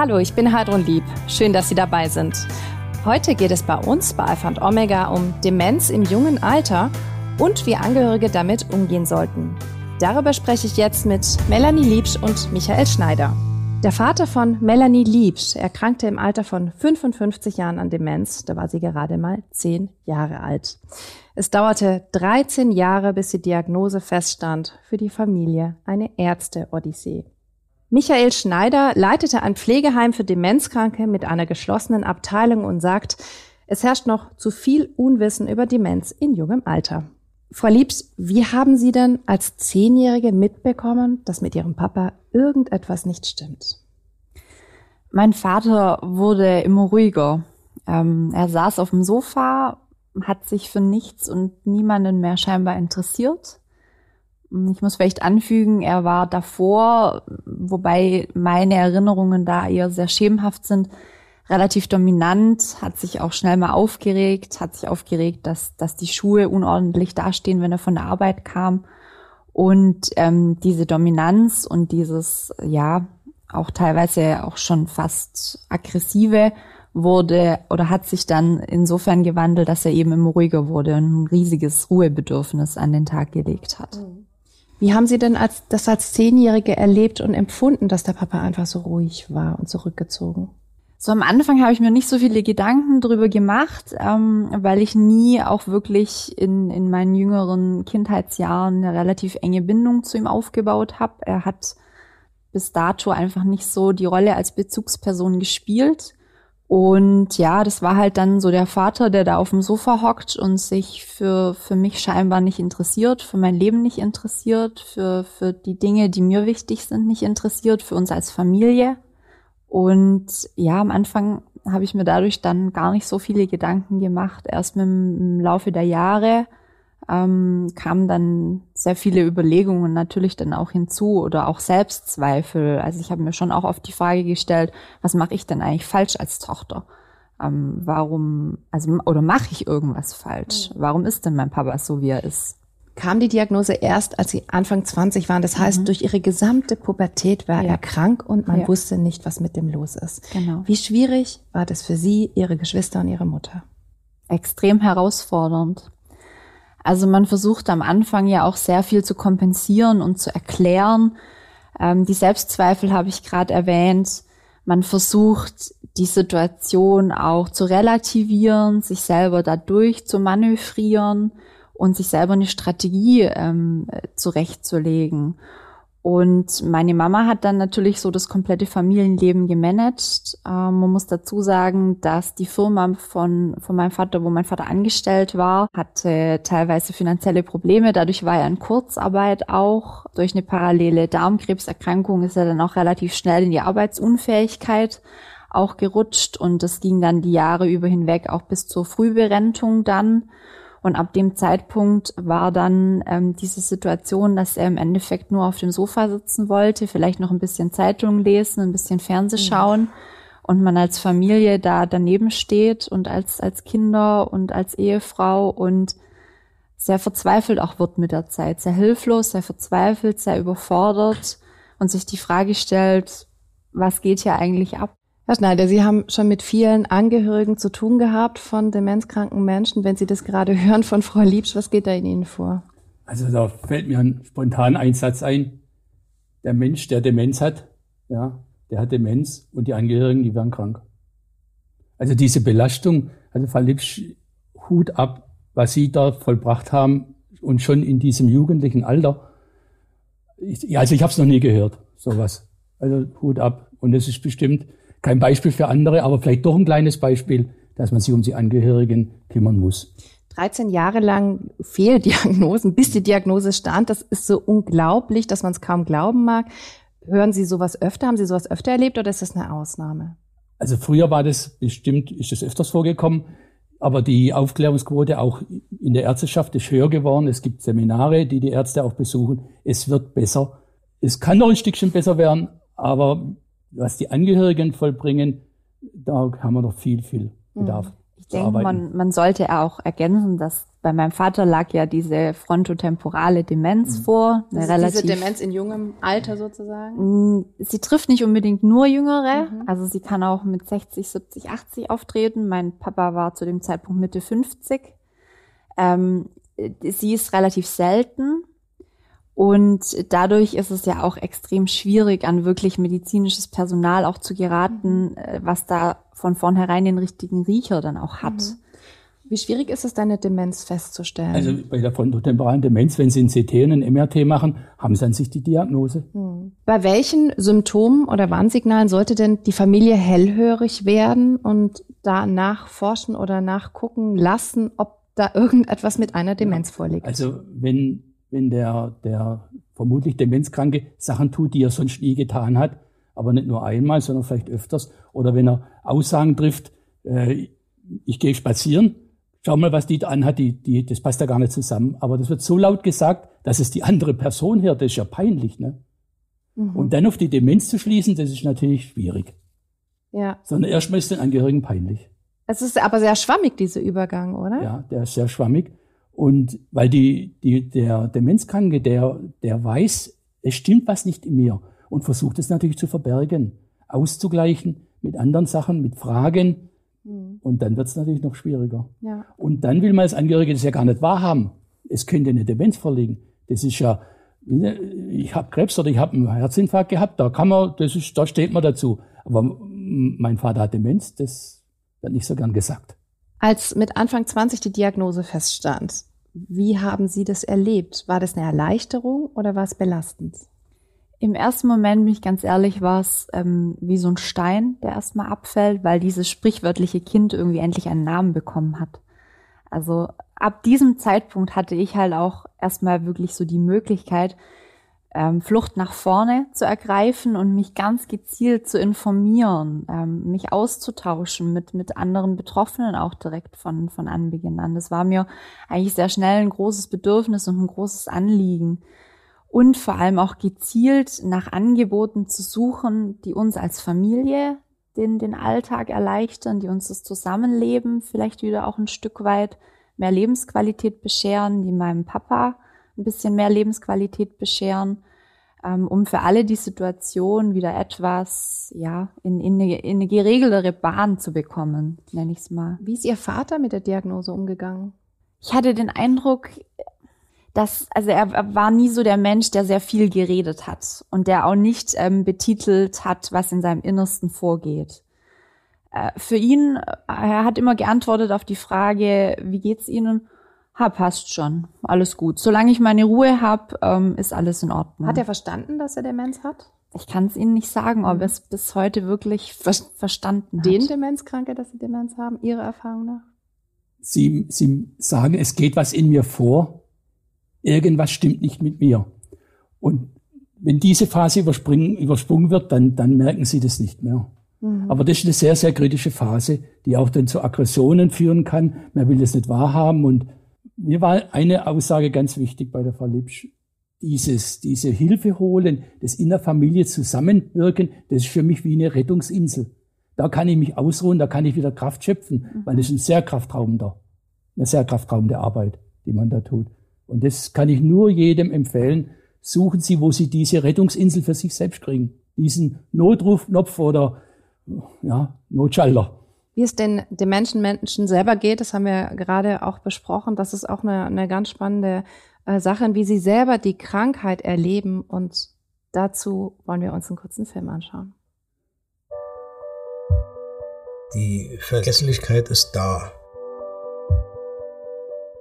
Hallo, ich bin Heidrun Lieb. Schön, dass Sie dabei sind. Heute geht es bei uns bei Alpha und Omega um Demenz im jungen Alter und wie Angehörige damit umgehen sollten. Darüber spreche ich jetzt mit Melanie Liebsch und Michael Schneider. Der Vater von Melanie Liebsch erkrankte im Alter von 55 Jahren an Demenz. Da war sie gerade mal 10 Jahre alt. Es dauerte 13 Jahre, bis die Diagnose feststand. Für die Familie eine Ärzte-Odyssee. Michael Schneider leitete ein Pflegeheim für Demenzkranke mit einer geschlossenen Abteilung und sagt, es herrscht noch zu viel Unwissen über Demenz in jungem Alter. Frau Liebs, wie haben Sie denn als Zehnjährige mitbekommen, dass mit Ihrem Papa irgendetwas nicht stimmt? Mein Vater wurde immer ruhiger. Ähm, er saß auf dem Sofa, hat sich für nichts und niemanden mehr scheinbar interessiert. Ich muss vielleicht anfügen, er war davor, wobei meine Erinnerungen da eher sehr schemenhaft sind, relativ dominant, hat sich auch schnell mal aufgeregt, hat sich aufgeregt, dass, dass die Schuhe unordentlich dastehen, wenn er von der Arbeit kam. Und ähm, diese Dominanz und dieses, ja, auch teilweise auch schon fast aggressive wurde oder hat sich dann insofern gewandelt, dass er eben immer ruhiger wurde und ein riesiges Ruhebedürfnis an den Tag gelegt hat. Mhm. Wie haben Sie denn als, das als Zehnjährige erlebt und empfunden, dass der Papa einfach so ruhig war und zurückgezogen? So am Anfang habe ich mir nicht so viele Gedanken drüber gemacht, ähm, weil ich nie auch wirklich in, in meinen jüngeren Kindheitsjahren eine relativ enge Bindung zu ihm aufgebaut habe. Er hat bis dato einfach nicht so die Rolle als Bezugsperson gespielt. Und ja, das war halt dann so der Vater, der da auf dem Sofa hockt und sich für, für mich scheinbar nicht interessiert, für mein Leben nicht interessiert, für, für die Dinge, die mir wichtig sind, nicht interessiert, für uns als Familie. Und ja, am Anfang habe ich mir dadurch dann gar nicht so viele Gedanken gemacht. Erst mit dem Laufe der Jahre ähm, kamen dann sehr viele Überlegungen natürlich dann auch hinzu oder auch Selbstzweifel. Also ich habe mir schon auch oft die Frage gestellt, was mache ich denn eigentlich falsch als Tochter? Ähm, warum, also oder mache ich irgendwas falsch? Mhm. Warum ist denn mein Papa so, wie er ist? Kam die Diagnose erst, als Sie Anfang 20 waren. Das heißt, mhm. durch Ihre gesamte Pubertät war ja. er krank und man ja. wusste nicht, was mit dem los ist. Genau. Wie schwierig war das für Sie, Ihre Geschwister und Ihre Mutter? Extrem herausfordernd. Also man versucht am Anfang ja auch sehr viel zu kompensieren und zu erklären. Ähm, die Selbstzweifel habe ich gerade erwähnt. Man versucht die Situation auch zu relativieren, sich selber dadurch zu manövrieren und sich selber eine Strategie ähm, zurechtzulegen. Und meine Mama hat dann natürlich so das komplette Familienleben gemanagt. Ähm, man muss dazu sagen, dass die Firma von, von meinem Vater, wo mein Vater angestellt war, hatte teilweise finanzielle Probleme. Dadurch war er in Kurzarbeit auch. Durch eine parallele Darmkrebserkrankung ist er dann auch relativ schnell in die Arbeitsunfähigkeit auch gerutscht. Und das ging dann die Jahre über hinweg auch bis zur Frühberentung dann. Und ab dem Zeitpunkt war dann ähm, diese Situation, dass er im Endeffekt nur auf dem Sofa sitzen wollte, vielleicht noch ein bisschen Zeitung lesen, ein bisschen Fernseh schauen mhm. und man als Familie da daneben steht und als, als Kinder und als Ehefrau und sehr verzweifelt auch wird mit der Zeit, sehr hilflos, sehr verzweifelt, sehr überfordert und sich die Frage stellt, was geht hier eigentlich ab? Herr Schneider, Sie haben schon mit vielen Angehörigen zu tun gehabt von demenzkranken Menschen. Wenn Sie das gerade hören von Frau Liebsch, was geht da in Ihnen vor? Also da fällt mir ein spontaner Einsatz ein. Der Mensch, der Demenz hat, ja, der hat Demenz und die Angehörigen, die werden krank. Also diese Belastung, also Frau Liebsch, Hut ab, was Sie da vollbracht haben und schon in diesem jugendlichen Alter. Ich, also ich habe es noch nie gehört, sowas. Also Hut ab. Und es ist bestimmt kein Beispiel für andere, aber vielleicht doch ein kleines Beispiel, dass man sich um die Angehörigen kümmern muss. 13 Jahre lang Fehldiagnosen, bis die Diagnose stand. Das ist so unglaublich, dass man es kaum glauben mag. Hören Sie sowas öfter? Haben Sie sowas öfter erlebt oder ist das eine Ausnahme? Also früher war das bestimmt, ist das öfters vorgekommen, aber die Aufklärungsquote auch in der Ärzteschaft ist höher geworden. Es gibt Seminare, die die Ärzte auch besuchen. Es wird besser. Es kann noch ein Stückchen besser werden, aber was die Angehörigen vollbringen, da haben wir noch viel, viel Bedarf. Ich denke, man, man sollte auch ergänzen, dass bei meinem Vater lag ja diese frontotemporale Demenz mhm. vor. Eine also relativ, diese Demenz in jungem Alter sozusagen? Mm, sie trifft nicht unbedingt nur Jüngere. Mhm. Also sie kann auch mit 60, 70, 80 auftreten. Mein Papa war zu dem Zeitpunkt Mitte 50. Ähm, sie ist relativ selten. Und dadurch ist es ja auch extrem schwierig, an wirklich medizinisches Personal auch zu geraten, äh, was da von vornherein den richtigen Riecher dann auch hat. Mhm. Wie schwierig ist es, deine Demenz festzustellen? Also bei der frontotemporalen Demenz, wenn Sie ein CT und ein MRT machen, haben Sie an sich die Diagnose. Mhm. Bei welchen Symptomen oder Warnsignalen sollte denn die Familie hellhörig werden und da nachforschen oder nachgucken lassen, ob da irgendetwas mit einer Demenz vorliegt? Also wenn wenn der, der vermutlich Demenzkranke Sachen tut, die er sonst nie getan hat, aber nicht nur einmal, sondern vielleicht öfters. Oder wenn er Aussagen trifft, äh, ich gehe spazieren, schau mal, was die da anhat, die, die, das passt ja gar nicht zusammen. Aber das wird so laut gesagt, dass es die andere Person hört, das ist ja peinlich. Ne? Mhm. Und dann auf die Demenz zu schließen, das ist natürlich schwierig. Ja. Sondern erstmal ist den Angehörigen peinlich. Es ist aber sehr schwammig, dieser Übergang, oder? Ja, der ist sehr schwammig. Und weil die, die, der Demenzkranke, der, der weiß, es stimmt was nicht in mir und versucht es natürlich zu verbergen, auszugleichen mit anderen Sachen, mit Fragen. Mhm. Und dann wird es natürlich noch schwieriger. Ja. Und dann will man als Angehörige das ja gar nicht wahrhaben. Es könnte eine Demenz vorliegen. Das ist ja, ich habe Krebs oder ich habe einen Herzinfarkt gehabt, da kann man, das ist, da steht man dazu. Aber mein Vater hat Demenz, das wird nicht so gern gesagt. Als mit Anfang 20 die Diagnose feststand, wie haben Sie das erlebt? War das eine Erleichterung oder war es belastend? Im ersten Moment, bin ich ganz ehrlich, war es ähm, wie so ein Stein, der erstmal abfällt, weil dieses sprichwörtliche Kind irgendwie endlich einen Namen bekommen hat. Also ab diesem Zeitpunkt hatte ich halt auch erstmal wirklich so die Möglichkeit, ähm, Flucht nach vorne zu ergreifen und mich ganz gezielt zu informieren, ähm, mich auszutauschen mit, mit anderen Betroffenen auch direkt von, von Anbeginn an. Das war mir eigentlich sehr schnell ein großes Bedürfnis und ein großes Anliegen. Und vor allem auch gezielt nach Angeboten zu suchen, die uns als Familie den, den Alltag erleichtern, die uns das Zusammenleben vielleicht wieder auch ein Stück weit mehr Lebensqualität bescheren, die meinem Papa ein bisschen mehr Lebensqualität bescheren, ähm, um für alle die Situation wieder etwas ja in, in, eine, in eine geregeltere Bahn zu bekommen, nenne ich es mal. Wie ist Ihr Vater mit der Diagnose umgegangen? Ich hatte den Eindruck, dass, also er, er war nie so der Mensch, der sehr viel geredet hat und der auch nicht ähm, betitelt hat, was in seinem Innersten vorgeht. Äh, für ihn, er hat immer geantwortet auf die Frage, wie geht's Ihnen? Ha, passt schon. Alles gut. Solange ich meine Ruhe habe, ähm, ist alles in Ordnung. Hat er verstanden, dass er Demenz hat? Ich kann es Ihnen nicht sagen, ob er es bis heute wirklich ver verstanden hat. Den Demenzkranke, dass Sie Demenz haben, Ihrer Erfahrung nach? Sie, Sie sagen, es geht was in mir vor. Irgendwas stimmt nicht mit mir. Und wenn diese Phase übersprungen wird, dann, dann merken Sie das nicht mehr. Mhm. Aber das ist eine sehr, sehr kritische Phase, die auch dann zu Aggressionen führen kann. Man will das nicht wahrhaben und mir war eine Aussage ganz wichtig bei der Frau Lipsch. Dieses, diese Hilfe holen, das in der Familie zusammenwirken, das ist für mich wie eine Rettungsinsel. Da kann ich mich ausruhen, da kann ich wieder Kraft schöpfen, mhm. weil das ist ein sehr kraftraubender, eine sehr kraftraubende Arbeit, die man da tut. Und das kann ich nur jedem empfehlen. Suchen Sie, wo Sie diese Rettungsinsel für sich selbst kriegen. Diesen Notrufknopf oder, ja, Notschalter. Wie es den, Menschen, Menschen selber geht, das haben wir gerade auch besprochen. Das ist auch eine, eine ganz spannende äh, Sache, wie sie selber die Krankheit erleben. Und dazu wollen wir uns einen kurzen Film anschauen. Die Vergesslichkeit ist da.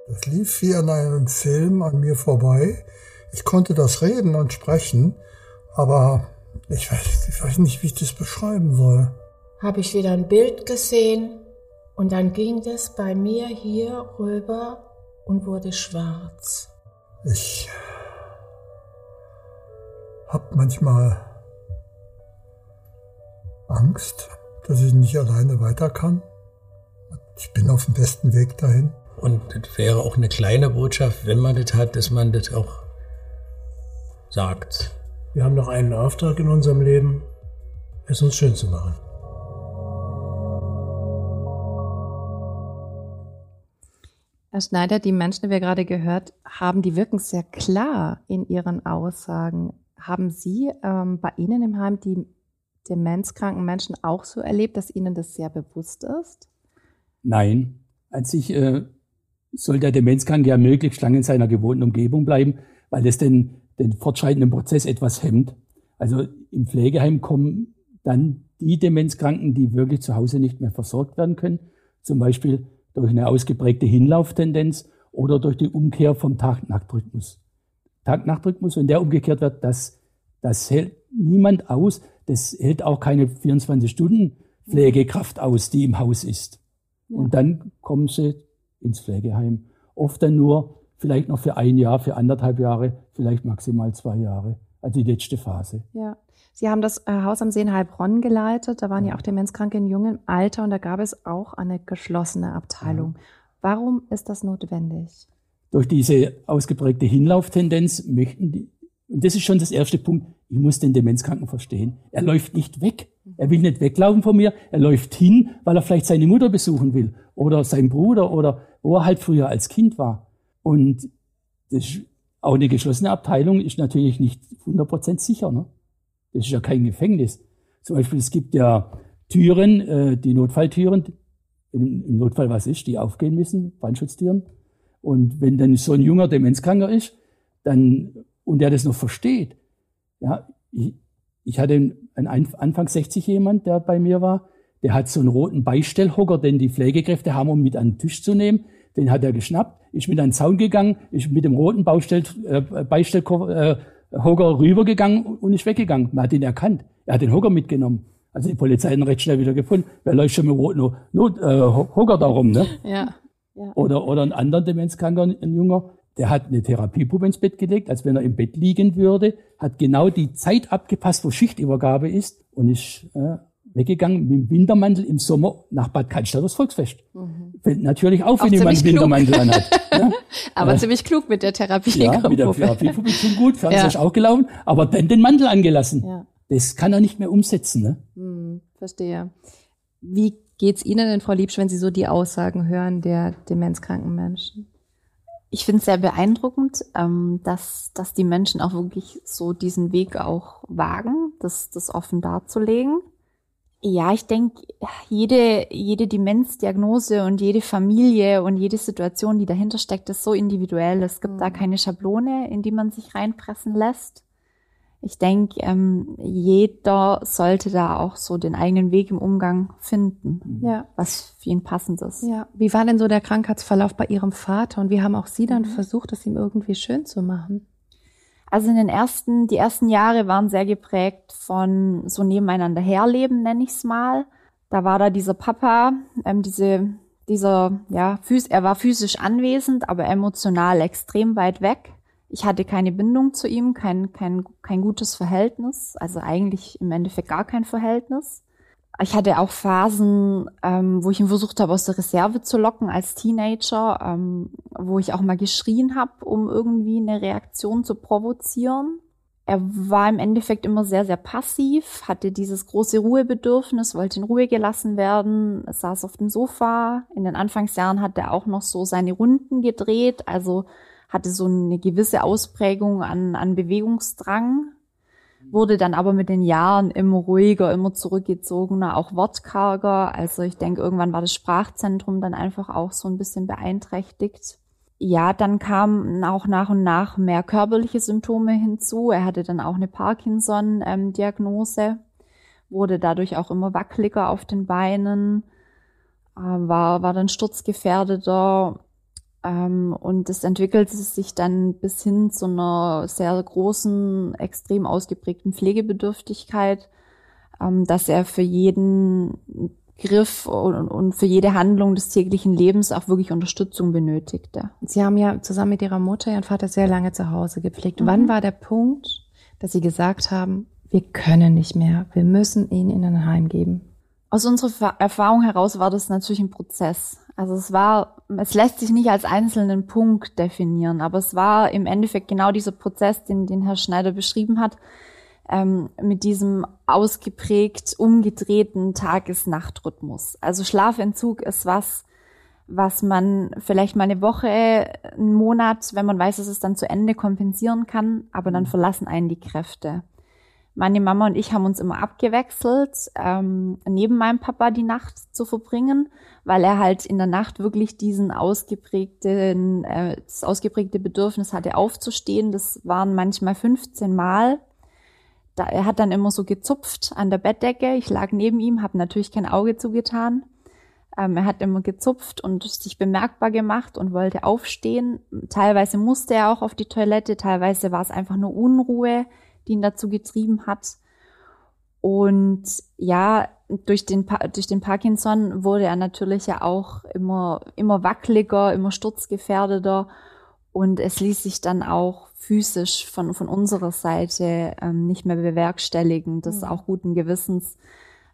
Das lief wie an einem Film an mir vorbei. Ich konnte das reden und sprechen, aber ich weiß, ich weiß nicht, wie ich das beschreiben soll habe ich wieder ein Bild gesehen und dann ging das bei mir hier rüber und wurde schwarz. Ich habe manchmal Angst, dass ich nicht alleine weiter kann. Ich bin auf dem besten Weg dahin. Und das wäre auch eine kleine Botschaft, wenn man das hat, dass man das auch sagt. Wir haben noch einen Auftrag in unserem Leben, es uns schön zu machen. Herr Schneider, die Menschen, die wir gerade gehört haben, die wirken sehr klar in ihren Aussagen. Haben Sie ähm, bei Ihnen im Heim die demenzkranken Menschen auch so erlebt, dass Ihnen das sehr bewusst ist? Nein. An sich äh, soll der Demenzkranke ja möglichst lange in seiner gewohnten Umgebung bleiben, weil es den, den fortschreitenden Prozess etwas hemmt. Also im Pflegeheim kommen dann die Demenzkranken, die wirklich zu Hause nicht mehr versorgt werden können, zum Beispiel durch eine ausgeprägte Hinlauftendenz oder durch die Umkehr vom Tag-Nacht-Rhythmus. Tag-Nacht-Rhythmus, wenn der umgekehrt wird, das, das hält niemand aus. Das hält auch keine 24-Stunden-Pflegekraft aus, die im Haus ist. Ja. Und dann kommen sie ins Pflegeheim. Oft dann nur vielleicht noch für ein Jahr, für anderthalb Jahre, vielleicht maximal zwei Jahre. Also die letzte Phase. Ja. Sie haben das äh, Haus am See in Heilbronn geleitet. Da waren ja auch Demenzkranke in jungem Alter und da gab es auch eine geschlossene Abteilung. Warum ist das notwendig? Durch diese ausgeprägte Hinlauftendenz möchten die, und das ist schon das erste Punkt, ich muss den Demenzkranken verstehen. Er läuft nicht weg. Er will nicht weglaufen von mir. Er läuft hin, weil er vielleicht seine Mutter besuchen will oder seinen Bruder oder wo er halt früher als Kind war. Und das auch eine geschlossene Abteilung ist natürlich nicht 100% sicher. Ne? Das ist ja kein Gefängnis. Zum Beispiel, es gibt ja Türen, äh, die Notfalltüren, im, Notfall was ist, die aufgehen müssen, Brandschutztüren. Und wenn dann so ein junger Demenzkranker ist, dann, und der das noch versteht, ja, ich, ich hatte einen Anfang 60 jemand, der bei mir war, der hat so einen roten Beistellhocker, den die Pflegekräfte haben, um mit an den Tisch zu nehmen. Den hat er geschnappt, ist mit an den Zaun gegangen, ist mit dem roten Baustell, äh, Beistellhocker äh, rübergegangen und ist weggegangen. Man hat ihn erkannt. Er hat den Hocker mitgenommen. Also die Polizei hat ihn recht schnell wieder gefunden. Wer läuft schon mit dem roten Not, äh, Hocker da rum, ne? Ja. ja. Oder, oder ein anderer Demenzkranker, ein Junger, der hat eine Therapiepuppe ins Bett gelegt, als wenn er im Bett liegen würde, hat genau die Zeit abgepasst, wo Schichtübergabe ist und ist äh, weggegangen mit dem Wintermantel im Sommer nach Bad Cannstatt das Volksfest. Mhm. Fällt natürlich auf, wenn jemand einen Wintermantel anhat. Ja? aber äh, ziemlich klug mit der Therapie. Ja, mit der Therapiepuppe schon gut, Fernseher ja. ist auch gelaufen, aber dann den Mantel angelassen. Ja. Das kann er nicht mehr umsetzen. Ne? Mhm, verstehe. Wie geht's Ihnen denn, Frau Liebsch, wenn Sie so die Aussagen hören der demenzkranken Menschen? ich finde es sehr beeindruckend, ähm, dass, dass die Menschen auch wirklich so diesen Weg auch wagen, das, das offen darzulegen. Ja, ich denke, jede, jede Demenzdiagnose und jede Familie und jede Situation, die dahinter steckt, ist so individuell. Es gibt mhm. da keine Schablone, in die man sich reinpressen lässt ich denke, ähm, jeder sollte da auch so den eigenen Weg im Umgang finden, ja. was für ihn passend ist. Ja. Wie war denn so der Krankheitsverlauf bei Ihrem Vater und wie haben auch Sie dann mhm. versucht, es ihm irgendwie schön zu machen? Also in den ersten, die ersten Jahre waren sehr geprägt von so nebeneinander herleben, nenne ich es mal. Da war da dieser Papa, ähm, diese, dieser, ja, phys er war physisch anwesend, aber emotional extrem weit weg ich hatte keine Bindung zu ihm, kein, kein, kein gutes Verhältnis, also eigentlich im Endeffekt gar kein Verhältnis. Ich hatte auch Phasen, ähm, wo ich ihn versucht habe, aus der Reserve zu locken als Teenager, ähm, wo ich auch mal geschrien habe, um irgendwie eine Reaktion zu provozieren. Er war im Endeffekt immer sehr, sehr passiv, hatte dieses große Ruhebedürfnis, wollte in Ruhe gelassen werden, saß auf dem Sofa. In den Anfangsjahren hat er auch noch so seine Runden gedreht, also hatte so eine gewisse Ausprägung an, an Bewegungsdrang, wurde dann aber mit den Jahren immer ruhiger, immer zurückgezogener, auch wortkarger. Also ich denke, irgendwann war das Sprachzentrum dann einfach auch so ein bisschen beeinträchtigt. Ja, dann kamen auch nach und nach mehr körperliche Symptome hinzu. Er hatte dann auch eine Parkinson-Diagnose, wurde dadurch auch immer wackeliger auf den Beinen, äh, war, war dann sturzgefährdeter, und es entwickelte sich dann bis hin zu einer sehr großen, extrem ausgeprägten Pflegebedürftigkeit, ähm, dass er für jeden Griff und, für jede Handlung des täglichen Lebens auch wirklich Unterstützung benötigte. Sie haben ja zusammen mit Ihrer Mutter Ihren Vater sehr lange zu Hause gepflegt. Mhm. Wann war der Punkt, dass Sie gesagt haben, wir können nicht mehr, wir müssen ihn in ein Heim geben? Aus unserer Erfahrung heraus war das natürlich ein Prozess. Also es war, es lässt sich nicht als einzelnen Punkt definieren, aber es war im Endeffekt genau dieser Prozess, den, den Herr Schneider beschrieben hat, ähm, mit diesem ausgeprägt umgedrehten Tages-Nacht-Rhythmus. Also Schlafentzug ist was, was man vielleicht mal eine Woche, einen Monat, wenn man weiß, dass es dann zu Ende kompensieren kann, aber dann verlassen einen die Kräfte. Meine Mama und ich haben uns immer abgewechselt, ähm, neben meinem Papa die Nacht zu verbringen, weil er halt in der Nacht wirklich diesen ausgeprägten, äh, das ausgeprägte Bedürfnis hatte, aufzustehen. Das waren manchmal 15 Mal. Da, er hat dann immer so gezupft an der Bettdecke. Ich lag neben ihm, habe natürlich kein Auge zugetan. Ähm, er hat immer gezupft und sich bemerkbar gemacht und wollte aufstehen. Teilweise musste er auch auf die Toilette, teilweise war es einfach nur Unruhe die ihn dazu getrieben hat. Und ja, durch den, durch den Parkinson wurde er natürlich ja auch immer, immer wackeliger, immer sturzgefährdeter. Und es ließ sich dann auch physisch von, von unserer Seite ähm, nicht mehr bewerkstelligen, das mhm. auch guten Gewissens.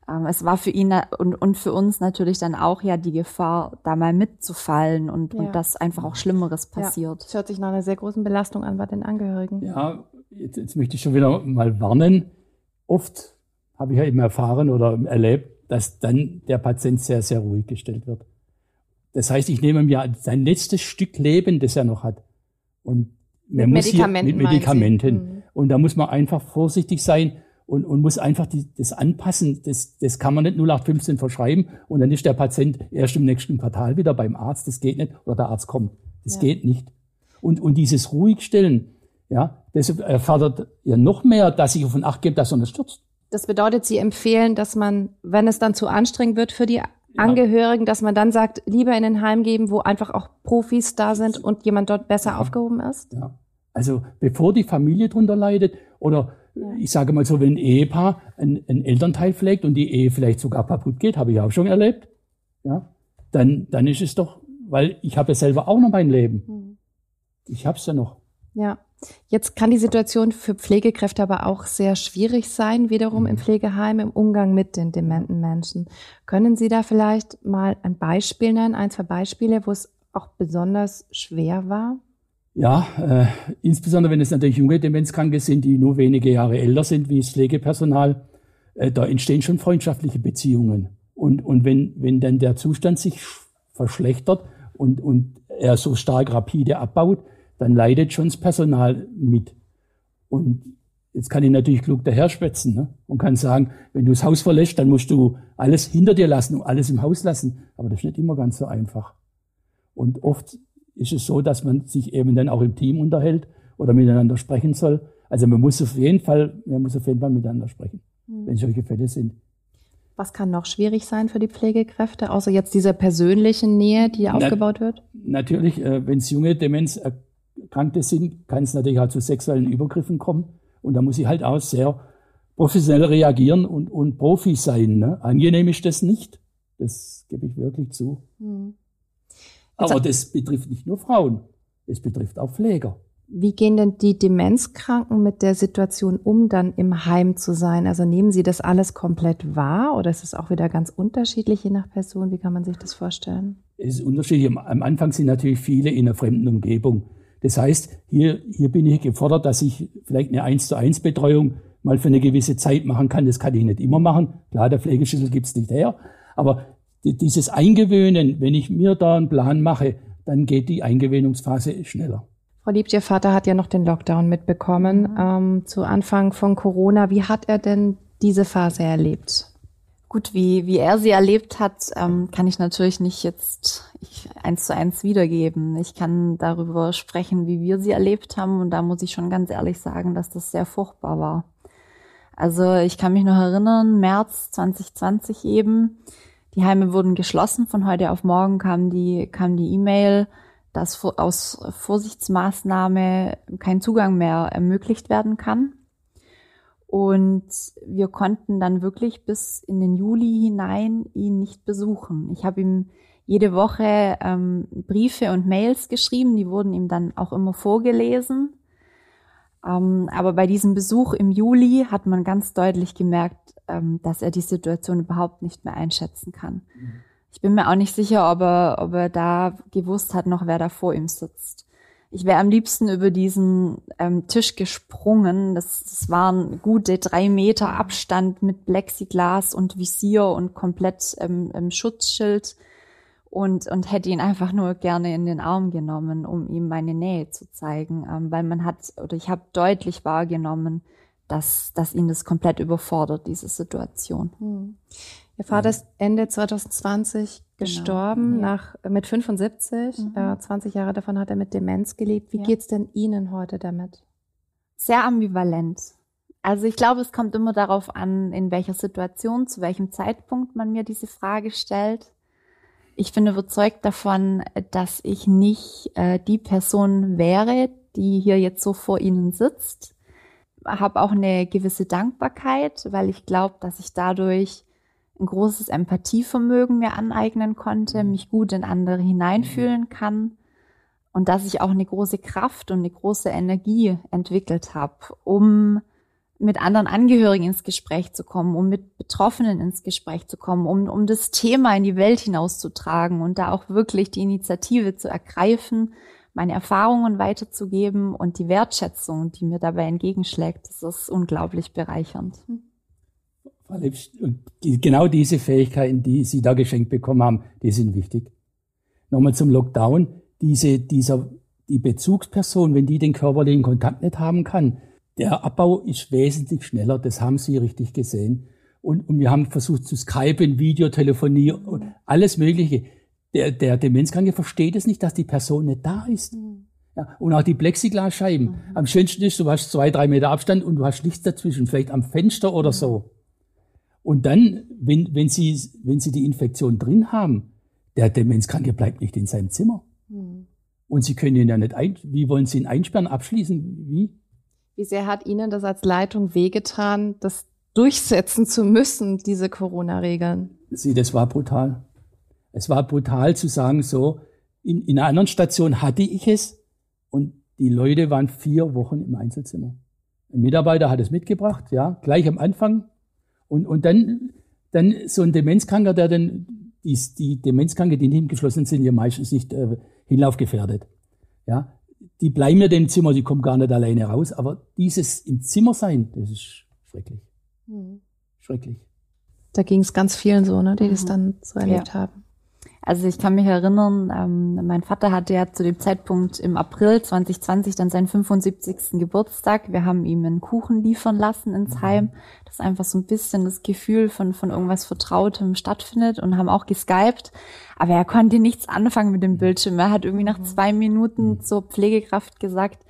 Ähm, es war für ihn und, und für uns natürlich dann auch ja die Gefahr, da mal mitzufallen und, ja. und dass einfach auch Schlimmeres passiert. Ja, das hört sich nach einer sehr großen Belastung an bei den Angehörigen. Ja, jetzt, jetzt möchte ich schon wieder mal warnen. Oft habe ich ja eben erfahren oder erlebt, dass dann der Patient sehr, sehr ruhig gestellt wird. Das heißt, ich nehme mir sein letztes Stück Leben, das er noch hat. Und mit Medikamenten. Hier, mit Medikamenten. Mhm. Und da muss man einfach vorsichtig sein und, und muss einfach die, das anpassen. Das, das kann man nicht 0815 verschreiben und dann ist der Patient erst im nächsten Quartal wieder beim Arzt. Das geht nicht. Oder der Arzt kommt. Das ja. geht nicht. Und, und dieses Ruhigstellen, ja, das erfordert ja noch mehr, dass ich auf den Acht gebe, dass er nicht stürzt. Das bedeutet, Sie empfehlen, dass man, wenn es dann zu anstrengend wird für die Angehörigen, dass man dann sagt, lieber in ein Heim geben, wo einfach auch Profis da sind und jemand dort besser ja. aufgehoben ist? Ja. Also bevor die Familie drunter leidet oder ja. ich sage mal so, wenn ein Ehepaar ein, ein Elternteil pflegt und die Ehe vielleicht sogar kaputt geht, habe ich auch schon erlebt, ja, dann, dann ist es doch, weil ich habe ja selber auch noch mein Leben. Mhm. Ich habe es ja noch. Ja. Jetzt kann die Situation für Pflegekräfte aber auch sehr schwierig sein, wiederum im mhm. Pflegeheim, im Umgang mit den dementen Menschen. Können Sie da vielleicht mal ein Beispiel nennen, ein, zwei Beispiele, wo es auch besonders schwer war? Ja, äh, insbesondere wenn es natürlich junge Demenzkranke sind, die nur wenige Jahre älter sind wie das Pflegepersonal, äh, da entstehen schon freundschaftliche Beziehungen. Und, und wenn, wenn dann der Zustand sich verschlechtert und, und er so stark rapide abbaut, dann leidet schon das Personal mit. Und jetzt kann ich natürlich klug daherschwätzen ne? und kann sagen, wenn du das Haus verlässt, dann musst du alles hinter dir lassen und alles im Haus lassen. Aber das ist nicht immer ganz so einfach. Und oft ist es so, dass man sich eben dann auch im Team unterhält oder miteinander sprechen soll. Also man muss auf jeden Fall, man muss auf jeden Fall miteinander sprechen, mhm. wenn solche Fälle sind. Was kann noch schwierig sein für die Pflegekräfte, außer jetzt dieser persönlichen Nähe, die Na, aufgebaut wird? Natürlich, äh, wenn es junge Demenzerkrankte sind, kann es natürlich auch zu sexuellen Übergriffen kommen. Und da muss ich halt auch sehr professionell reagieren und, und Profi sein. Ne? Angenehm ist das nicht. Das gebe ich wirklich zu. Mhm. Aber das betrifft nicht nur Frauen, es betrifft auch Pfleger. Wie gehen denn die Demenzkranken mit der Situation um, dann im Heim zu sein? Also nehmen Sie das alles komplett wahr oder ist es auch wieder ganz unterschiedlich je nach Person? Wie kann man sich das vorstellen? Es ist unterschiedlich. Am Anfang sind natürlich viele in einer fremden Umgebung. Das heißt, hier, hier bin ich gefordert, dass ich vielleicht eine 1 zu 1 Betreuung mal für eine gewisse Zeit machen kann. Das kann ich nicht immer machen. Klar, der Pflegeschlüssel gibt's nicht her. Aber dieses Eingewöhnen, wenn ich mir da einen Plan mache, dann geht die Eingewöhnungsphase schneller. Frau Liebt, Ihr Vater hat ja noch den Lockdown mitbekommen mhm. ähm, zu Anfang von Corona. Wie hat er denn diese Phase erlebt? Gut, wie, wie er sie erlebt hat, ähm, kann ich natürlich nicht jetzt ich, eins zu eins wiedergeben. Ich kann darüber sprechen, wie wir sie erlebt haben. Und da muss ich schon ganz ehrlich sagen, dass das sehr furchtbar war. Also ich kann mich noch erinnern, März 2020 eben, die Heime wurden geschlossen. Von heute auf morgen kam die kam die E-Mail, dass aus Vorsichtsmaßnahme kein Zugang mehr ermöglicht werden kann. Und wir konnten dann wirklich bis in den Juli hinein ihn nicht besuchen. Ich habe ihm jede Woche ähm, Briefe und Mails geschrieben, die wurden ihm dann auch immer vorgelesen. Ähm, aber bei diesem Besuch im Juli hat man ganz deutlich gemerkt, ähm, dass er die Situation überhaupt nicht mehr einschätzen kann. Mhm. Ich bin mir auch nicht sicher, ob er, ob er da gewusst hat noch, wer da vor ihm sitzt. Ich wäre am liebsten über diesen ähm, Tisch gesprungen. Das, das waren gute drei Meter Abstand mit Plexiglas und Visier und komplett ähm, ähm, Schutzschild. und, und hätte ihn einfach nur gerne in den Arm genommen, um ihm meine Nähe zu zeigen, ähm, weil man hat, oder ich habe deutlich wahrgenommen, dass, dass ihn das komplett überfordert, diese Situation. Hm. Ihr Vater ist Ende 2020 gestorben, Genau. ja. nach, mit 75. Mhm. Äh, 20 Jahre davon hat er mit Demenz gelebt. Wie Ja. geht's denn Ihnen heute damit? Sehr ambivalent. Also ich glaube, es kommt immer darauf an, in welcher Situation, zu welchem Zeitpunkt man mir diese Frage stellt. Ich bin überzeugt davon, dass ich nicht äh, die Person wäre, die hier jetzt so vor Ihnen sitzt. Habe auch eine gewisse Dankbarkeit, weil ich glaube, dass ich dadurch ein großes Empathievermögen mir aneignen konnte, mich gut in andere hineinfühlen kann und dass ich auch eine große Kraft und eine große Energie entwickelt habe, um mit anderen Angehörigen ins Gespräch zu kommen, um mit Betroffenen ins Gespräch zu kommen, um, um das Thema in die Welt hinauszutragen und da auch wirklich die Initiative zu ergreifen, meine Erfahrungen weiterzugeben und die Wertschätzung, die mir dabei entgegenschlägt, das ist unglaublich bereichernd. Frau die, genau diese Fähigkeiten, die Sie da geschenkt bekommen haben, die sind wichtig. Nochmal zum Lockdown. Diese, dieser, die Bezugsperson, wenn die den körperlichen Kontakt nicht haben kann, der Abbau ist wesentlich schneller. Das haben Sie richtig gesehen. Und, und wir haben versucht zu skypen, Videotelefonie und alles Mögliche. Der, der Demenzkranke versteht es nicht, dass die Person nicht da ist. Ja, und auch die Plexiglasscheiben. Am schönsten ist, du hast zwei, drei Meter Abstand und du hast nichts dazwischen, vielleicht am Fenster oder so. Und dann, wenn, wenn, sie, wenn sie die Infektion drin haben, der Demenzkranke bleibt nicht in seinem Zimmer. Und sie können ihn ja nicht ein, wie wollen sie ihn einsperren, abschließen, wie? Wie sehr hat Ihnen das als Leitung wehgetan, das durchsetzen zu müssen, diese Corona-Regeln? Sie, das war brutal. Es war brutal zu sagen, so, in, in einer anderen Station hatte ich es und die Leute waren vier Wochen im Einzelzimmer. Ein Mitarbeiter hat es mitgebracht, ja, gleich am Anfang. Und, und dann, dann so ein Demenzkranker, der dann, die, die Demenzkranke, die nicht geschlossen sind, ja meistens nicht äh, hinlaufgefährdet. Ja, die bleiben ja im Zimmer, die kommen gar nicht alleine raus. Aber dieses im Zimmer sein, das ist schrecklich. Schrecklich. Da ging es ganz vielen so, ne, die das dann so erlebt Ja. haben. Also ich kann mich erinnern, ähm, mein Vater hatte ja zu dem Zeitpunkt im April 2020 dann seinen 75. Geburtstag. Wir haben ihm einen Kuchen liefern lassen ins Heim, dass einfach so ein bisschen das Gefühl von, von irgendwas Vertrautem stattfindet und haben auch geskypt. Aber er konnte nichts anfangen mit dem Bildschirm. Er hat irgendwie nach zwei Minuten zur Pflegekraft gesagt,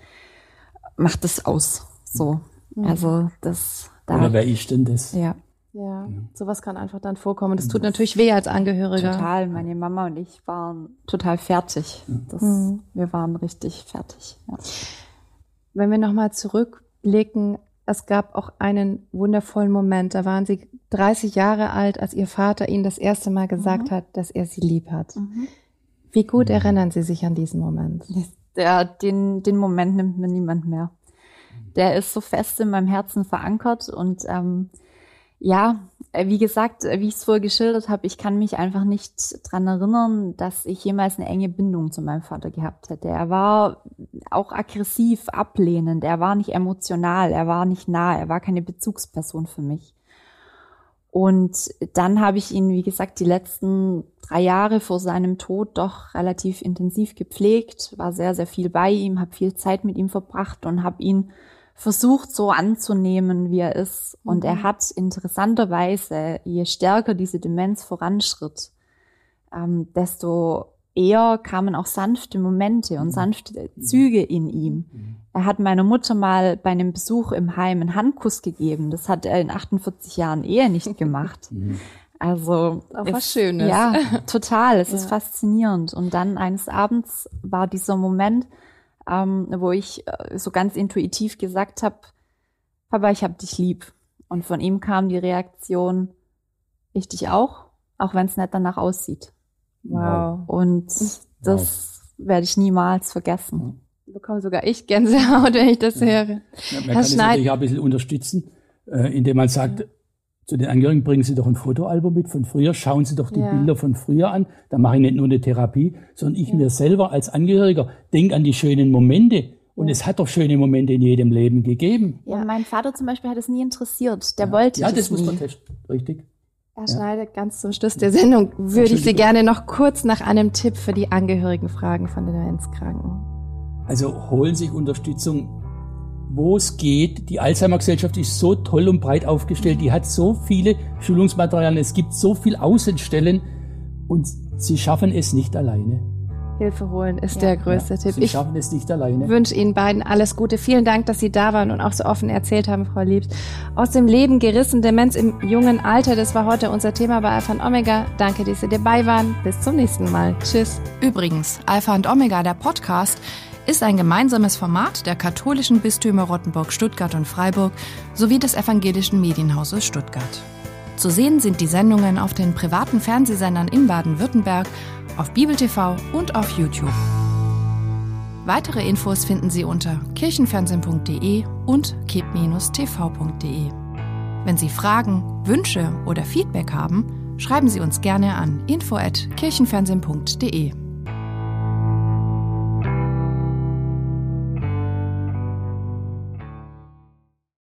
mach das aus. So. Also das da. Oder wer ist denn das? ja. Ja, sowas kann einfach dann vorkommen. Das tut natürlich weh als Angehöriger. Total. Meine Mama und ich waren total fertig. Das, Wir waren richtig fertig. Ja. Wenn wir nochmal zurückblicken, es gab auch einen wundervollen Moment. Da waren Sie 30 Jahre alt, als Ihr Vater Ihnen das erste Mal gesagt hat, dass er Sie lieb hat. Wie gut erinnern Sie sich an diesen Moment? Der, den, den Moment nimmt mir niemand mehr. Der ist so fest in meinem Herzen verankert und ähm, ja, äh, wie gesagt, äh, wie ich es vorher geschildert habe, ich kann mich einfach nicht dran erinnern, dass ich jemals eine enge Bindung zu meinem Vater gehabt hätte. Er war auch aggressiv, ablehnend, er war nicht emotional, er war nicht nah, er war keine Bezugsperson für mich. Und dann habe ich ihn, wie gesagt, die letzten drei Jahre vor seinem Tod doch relativ intensiv gepflegt, war sehr, sehr viel bei ihm, habe viel Zeit mit ihm verbracht und habe ihn versucht so anzunehmen, wie er ist. Und er hat interessanterweise, je stärker diese Demenz voranschritt, ähm, desto eher kamen auch sanfte Momente und sanfte Züge in ihm. Er hat meiner Mutter mal bei einem Besuch im Heim einen Handkuss gegeben. Das hat er in 48 Jahren Ehe nicht gemacht. Also Auch es- was Schönes. Ja, total. Es ist faszinierend. Und dann eines Abends war dieser Moment, ähm, wo ich äh, so ganz intuitiv gesagt habe, Papa, ich hab dich lieb. Und von ihm kam die Reaktion, ich dich auch, auch wenn es nicht danach aussieht. Wow. Und das werde ich niemals vergessen. Bekomme sogar ich Gänsehaut, wenn ich das höre. Ja, man Herr kann es Schneid- natürlich auch ein bisschen unterstützen, äh, indem man sagt, zu den Angehörigen bringen Sie doch ein Fotoalbum mit von früher, schauen Sie doch die Ja. Bilder von früher an. Da mache ich nicht nur eine Therapie, sondern ich mir selber als Angehöriger denke an die schönen Momente. Und es hat doch schöne Momente in jedem Leben gegeben. Ja. Und mein Vater zum Beispiel hat es nie interessiert. Der wollte ja, das, das muss man testen. Richtig. Herr Schneider, ganz zum Schluss der Sendung würde ich Sie gerne noch kurz nach einem Tipp für die Angehörigen fragen von den Demenzkranken. Also holen sich Unterstützung, wo es geht. Die Alzheimer-Gesellschaft ist so toll und breit aufgestellt. Die hat so viele Schulungsmaterialien. Es gibt so viel Außenstellen und sie schaffen es nicht alleine. Hilfe holen ist ja. der größte ja, Tipp. Sie schaffen es nicht alleine. Ich wünsche Ihnen beiden alles Gute. Vielen Dank, dass Sie da waren und auch so offen erzählt haben, Frau Liebs. Aus dem Leben gerissen, Demenz im jungen Alter, das war heute unser Thema bei Alpha und Omega. Danke, dass Sie dabei waren. Bis zum nächsten Mal. Tschüss. Übrigens, Alpha und Omega, der Podcast, ist ein gemeinsames Format der katholischen Bistümer Rottenburg, Stuttgart und Freiburg sowie des evangelischen Medienhauses Stuttgart. Zu sehen sind die Sendungen auf den privaten Fernsehsendern in Baden-Württemberg, auf Bibel TV und auf YouTube. Weitere Infos finden Sie unter kirchenfernsehen.de und kip-tv.de. Wenn Sie Fragen, Wünsche oder Feedback haben, schreiben Sie uns gerne an info@kirchenfernsehen.de.